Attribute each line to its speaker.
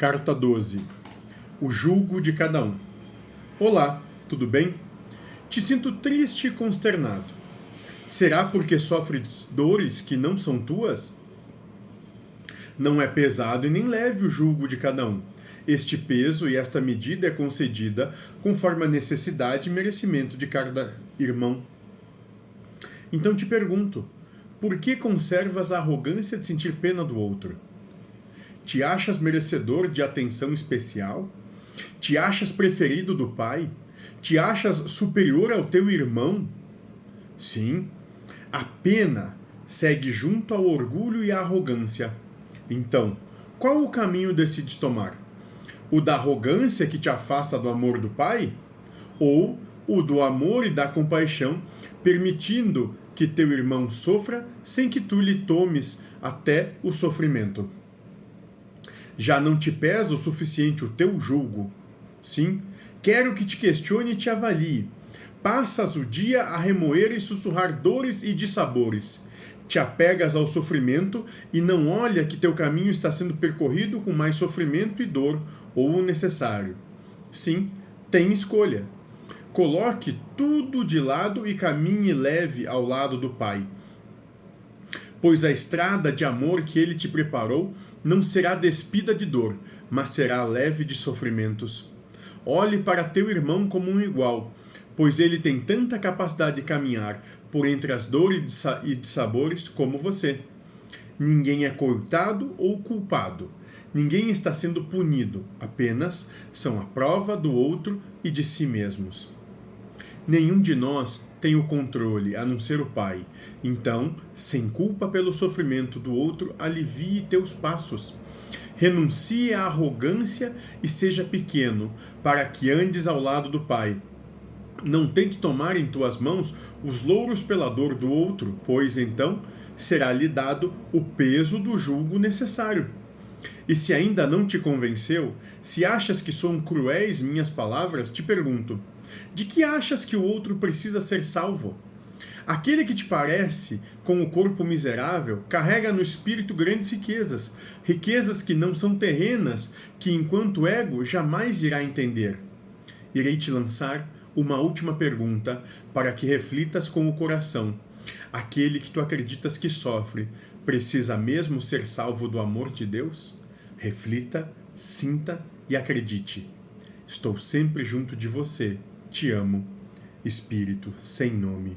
Speaker 1: Carta 12 O julgo de cada um. Olá, tudo bem? Te sinto triste e consternado. Será porque sofres dores que não são tuas? Não é pesado e nem leve o julgo de cada um. Este peso e esta medida é concedida conforme a necessidade e merecimento de cada irmão. Então te pergunto: por que conservas a arrogância de sentir pena do outro? Te achas merecedor de atenção especial? Te achas preferido do pai? Te achas superior ao teu irmão? Sim, a pena segue junto ao orgulho e à arrogância. Então, qual o caminho decides tomar? O da arrogância que te afasta do amor do pai? Ou o do amor e da compaixão, permitindo que teu irmão sofra sem que tu lhe tomes até o sofrimento? Já não te pesa o suficiente o teu julgo? Sim, quero que te questione e te avalie. Passas o dia a remoer e sussurrar dores e dissabores. Te apegas ao sofrimento e não olha que teu caminho está sendo percorrido com mais sofrimento e dor ou o necessário. Sim, tem escolha. Coloque tudo de lado e caminhe leve ao lado do Pai pois a estrada de amor que ele te preparou não será despida de dor, mas será leve de sofrimentos. Olhe para teu irmão como um igual, pois ele tem tanta capacidade de caminhar por entre as dores e de sabores como você. Ninguém é coitado ou culpado. Ninguém está sendo punido, apenas são a prova do outro e de si mesmos. Nenhum de nós tem o controle, a não ser o Pai. Então, sem culpa pelo sofrimento do outro, alivie teus passos. Renuncie à arrogância e seja pequeno, para que andes ao lado do Pai. Não tente tomar em tuas mãos os louros pela dor do outro, pois então será-lhe dado o peso do julgo necessário. E se ainda não te convenceu, se achas que são cruéis minhas palavras, te pergunto: de que achas que o outro precisa ser salvo? Aquele que te parece com o corpo miserável carrega no espírito grandes riquezas, riquezas que não são terrenas, que enquanto ego jamais irá entender. Irei te lançar uma última pergunta para que reflitas com o coração. Aquele que tu acreditas que sofre, precisa mesmo ser salvo do amor de Deus? Reflita, sinta e acredite. Estou sempre junto de você te amo, Espírito sem nome.